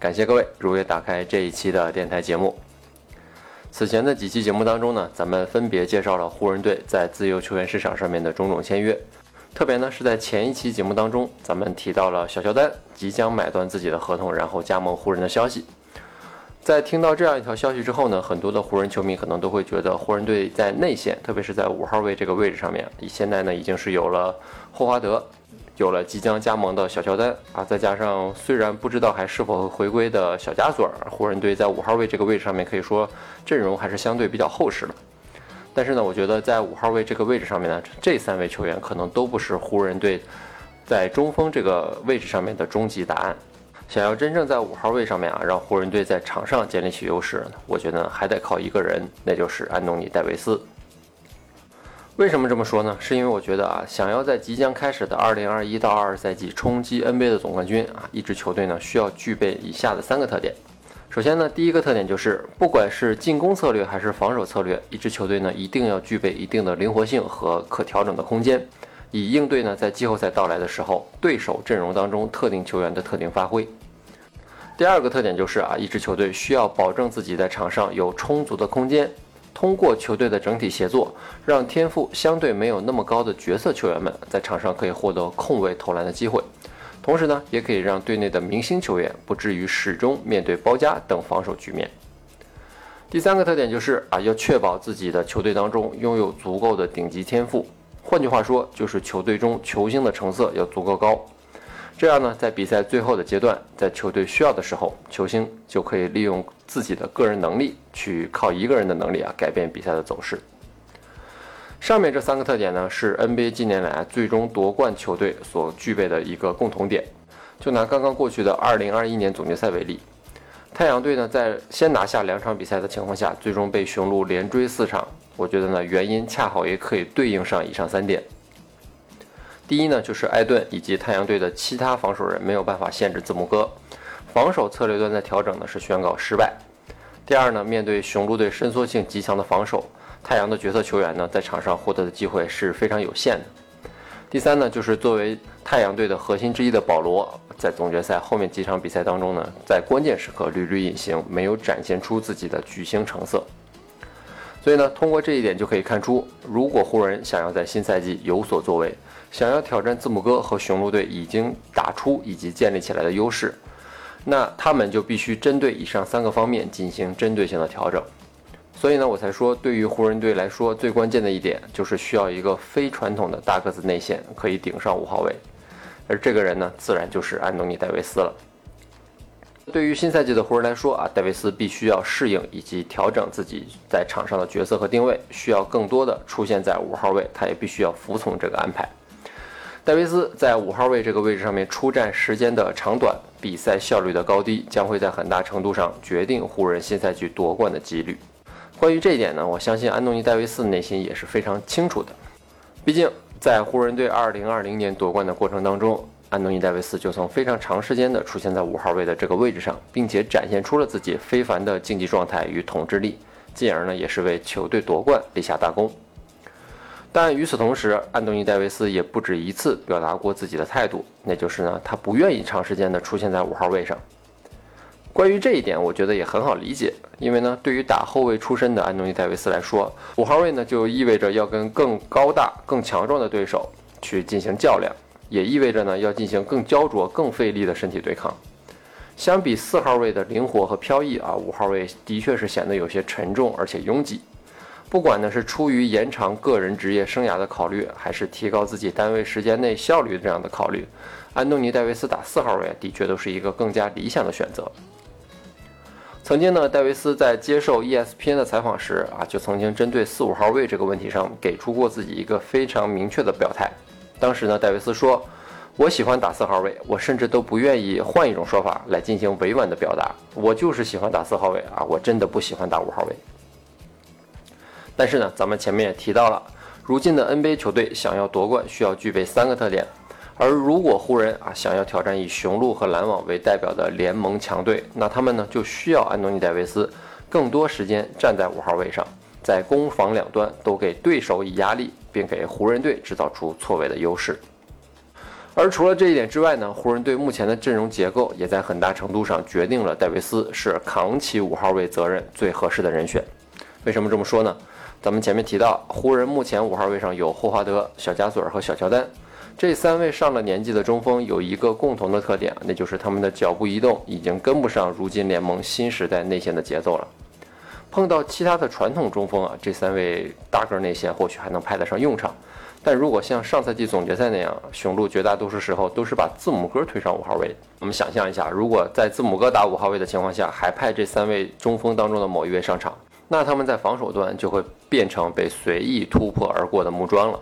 感谢各位如约打开这一期的电台节目。此前的几期节目当中呢，咱们分别介绍了湖人队在自由球员市场上面的种种签约，特别呢是在前一期节目当中，咱们提到了小乔丹即将买断自己的合同，然后加盟湖人的消息。在听到这样一条消息之后呢，很多的湖人球迷可能都会觉得湖人队在内线，特别是在五号位这个位置上面，现在呢已经是有了霍华德。有了即将加盟的小乔丹啊，再加上虽然不知道还是否回归的小加索尔，湖人队在五号位这个位置上面可以说阵容还是相对比较厚实的。但是呢，我觉得在五号位这个位置上面呢，这三位球员可能都不是湖人队在中锋这个位置上面的终极答案。想要真正在五号位上面啊，让湖人队在场上建立起优势，我觉得还得靠一个人，那就是安东尼戴维斯。为什么这么说呢？是因为我觉得啊，想要在即将开始的二零二一到二二赛季冲击 NBA 的总冠军啊，一支球队呢需要具备以下的三个特点。首先呢，第一个特点就是，不管是进攻策略还是防守策略，一支球队呢一定要具备一定的灵活性和可调整的空间，以应对呢在季后赛到来的时候，对手阵容当中特定球员的特定发挥。第二个特点就是啊，一支球队需要保证自己在场上有充足的空间。通过球队的整体协作，让天赋相对没有那么高的角色球员们在场上可以获得空位投篮的机会，同时呢，也可以让队内的明星球员不至于始终面对包夹等防守局面。第三个特点就是啊，要确保自己的球队当中拥有足够的顶级天赋，换句话说，就是球队中球星的成色要足够高。这样呢，在比赛最后的阶段，在球队需要的时候，球星就可以利用自己的个人能力，去靠一个人的能力啊，改变比赛的走势。上面这三个特点呢，是 NBA 近年来最终夺冠球队所具备的一个共同点。就拿刚刚过去的2021年总决赛为例，太阳队呢，在先拿下两场比赛的情况下，最终被雄鹿连追四场。我觉得呢，原因恰好也可以对应上以上三点。第一呢，就是艾顿以及太阳队的其他防守人没有办法限制字母哥，防守策略端的调整呢是宣告失败。第二呢，面对雄鹿队伸缩性极强的防守，太阳的角色球员呢在场上获得的机会是非常有限的。第三呢，就是作为太阳队的核心之一的保罗，在总决赛后面几场比赛当中呢，在关键时刻屡屡隐形，没有展现出自己的巨星成色。所以呢，通过这一点就可以看出，如果湖人想要在新赛季有所作为，想要挑战字母哥和雄鹿队已经打出以及建立起来的优势，那他们就必须针对以上三个方面进行针对性的调整。所以呢，我才说，对于湖人队来说，最关键的一点就是需要一个非传统的大个子内线可以顶上五号位，而这个人呢，自然就是安东尼·戴维斯了。对于新赛季的湖人来说啊，戴维斯必须要适应以及调整自己在场上的角色和定位，需要更多的出现在五号位，他也必须要服从这个安排。戴维斯在五号位这个位置上面出战时间的长短、比赛效率的高低，将会在很大程度上决定湖人新赛季夺冠的几率。关于这一点呢，我相信安东尼·戴维斯内心也是非常清楚的。毕竟在湖人队2020年夺冠的过程当中，安东尼·戴维斯就曾非常长时间的出现在五号位的这个位置上，并且展现出了自己非凡的竞技状态与统治力，进而呢也是为球队夺冠立下大功。但与此同时，安东尼·戴维斯也不止一次表达过自己的态度，那就是呢，他不愿意长时间的出现在五号位上。关于这一点，我觉得也很好理解，因为呢，对于打后卫出身的安东尼·戴维斯来说，五号位呢就意味着要跟更高大、更强壮的对手去进行较量，也意味着呢要进行更焦灼、更费力的身体对抗。相比四号位的灵活和飘逸啊，五号位的确是显得有些沉重而且拥挤。不管呢是出于延长个人职业生涯的考虑，还是提高自己单位时间内效率这样的考虑，安东尼·戴维斯打四号位的确都是一个更加理想的选择。曾经呢，戴维斯在接受 ESPN 的采访时啊，就曾经针对四五号位这个问题上给出过自己一个非常明确的表态。当时呢，戴维斯说：“我喜欢打四号位，我甚至都不愿意换一种说法来进行委婉的表达，我就是喜欢打四号位啊，我真的不喜欢打五号位。但是呢，咱们前面也提到了，如今的 NBA 球队想要夺冠，需要具备三个特点。而如果湖人啊想要挑战以雄鹿和篮网为代表的联盟强队，那他们呢就需要安东尼戴维斯更多时间站在五号位上，在攻防两端都给对手以压力，并给湖人队制造出错位的优势。而除了这一点之外呢，湖人队目前的阵容结构也在很大程度上决定了戴维斯是扛起五号位责任最合适的人选。为什么这么说呢？咱们前面提到，湖人目前五号位上有霍华德、小加索尔和小乔丹这三位上了年纪的中锋，有一个共同的特点，那就是他们的脚步移动已经跟不上如今联盟新时代内线的节奏了。碰到其他的传统中锋啊，这三位大个内线或许还能派得上用场，但如果像上赛季总决赛那样，雄鹿绝大多数时候都是把字母哥推上五号位。我们想象一下，如果在字母哥打五号位的情况下，还派这三位中锋当中的某一位上场。那他们在防守端就会变成被随意突破而过的木桩了。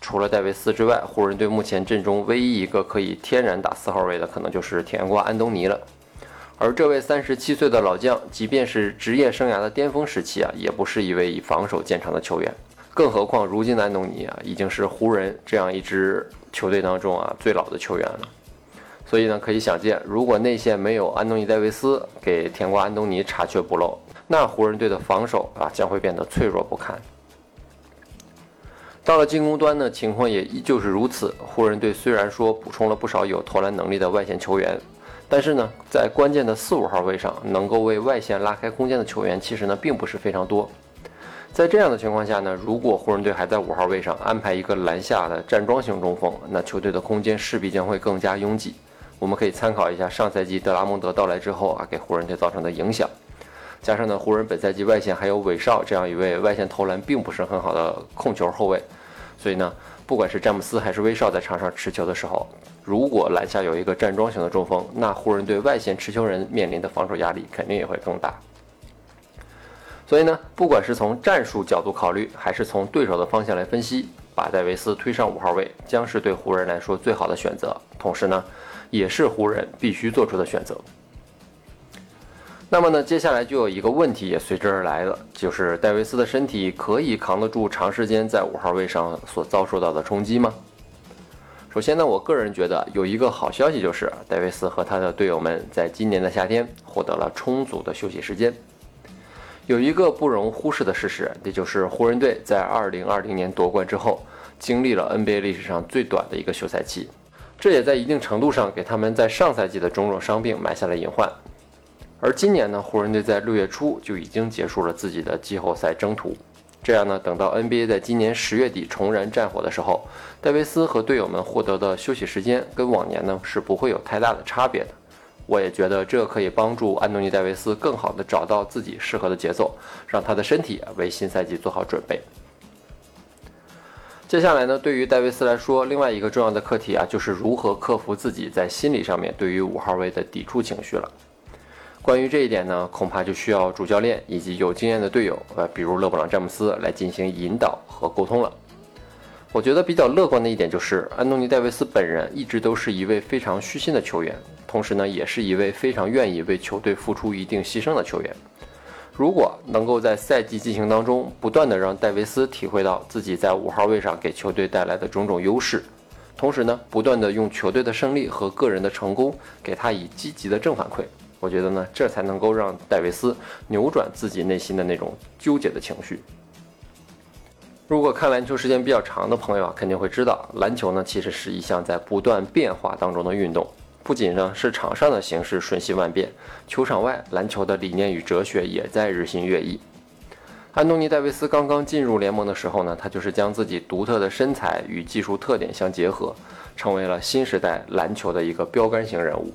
除了戴维斯之外，湖人队目前阵中唯一一个可以天然打四号位的，可能就是甜瓜安东尼了。而这位三十七岁的老将，即便是职业生涯的巅峰时期啊，也不是一位以防守见长的球员。更何况，如今的安东尼啊，已经是湖人这样一支球队当中啊最老的球员了。所以呢，可以想见，如果内线没有安东尼戴维斯给甜瓜安东尼查缺补漏，那湖人队的防守啊将会变得脆弱不堪。到了进攻端呢，情况也依旧是如此。湖人队虽然说补充了不少有投篮能力的外线球员，但是呢，在关键的四五号位上，能够为外线拉开空间的球员其实呢并不是非常多。在这样的情况下呢，如果湖人队还在五号位上安排一个篮下的站桩型中锋，那球队的空间势必将会更加拥挤。我们可以参考一下上赛季德拉蒙德到来之后啊给湖人队造成的影响。加上呢，湖人本赛季外线还有韦少这样一位外线投篮并不是很好的控球后卫，所以呢，不管是詹姆斯还是威少在场上持球的时候，如果篮下有一个站桩型的中锋，那湖人队外线持球人面临的防守压力肯定也会更大。所以呢，不管是从战术角度考虑，还是从对手的方向来分析，把戴维斯推上五号位将是对湖人来说最好的选择，同时呢，也是湖人必须做出的选择。那么呢，接下来就有一个问题也随之而来了，就是戴维斯的身体可以扛得住长时间在五号位上所遭受到的冲击吗？首先呢，我个人觉得有一个好消息，就是戴维斯和他的队友们在今年的夏天获得了充足的休息时间。有一个不容忽视的事实，也就是湖人队在2020年夺冠之后，经历了 NBA 历史上最短的一个休赛期，这也在一定程度上给他们在上赛季的种种伤病埋下了隐患。而今年呢，湖人队在六月初就已经结束了自己的季后赛征途。这样呢，等到 NBA 在今年十月底重燃战火的时候，戴维斯和队友们获得的休息时间跟往年呢是不会有太大的差别的。我也觉得这可以帮助安东尼·戴维斯更好地找到自己适合的节奏，让他的身体为新赛季做好准备。接下来呢，对于戴维斯来说，另外一个重要的课题啊，就是如何克服自己在心理上面对于五号位的抵触情绪了。关于这一点呢，恐怕就需要主教练以及有经验的队友，呃，比如勒布朗·詹姆斯来进行引导和沟通了。我觉得比较乐观的一点就是，安东尼·戴维斯本人一直都是一位非常虚心的球员，同时呢，也是一位非常愿意为球队付出一定牺牲的球员。如果能够在赛季进行当中不断的让戴维斯体会到自己在五号位上给球队带来的种种优势，同时呢，不断的用球队的胜利和个人的成功给他以积极的正反馈。我觉得呢，这才能够让戴维斯扭转自己内心的那种纠结的情绪。如果看篮球时间比较长的朋友啊，肯定会知道，篮球呢其实是一项在不断变化当中的运动。不仅呢是场上的形势瞬息万变，球场外篮球的理念与哲学也在日新月异。安东尼·戴维斯刚刚进入联盟的时候呢，他就是将自己独特的身材与技术特点相结合，成为了新时代篮球的一个标杆型人物。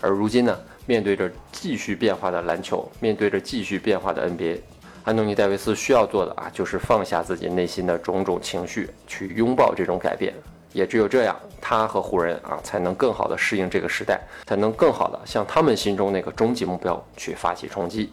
而如今呢？面对着继续变化的篮球，面对着继续变化的 NBA，安东尼·戴维斯需要做的啊，就是放下自己内心的种种情绪，去拥抱这种改变。也只有这样，他和湖人啊，才能更好的适应这个时代，才能更好的向他们心中那个终极目标去发起冲击。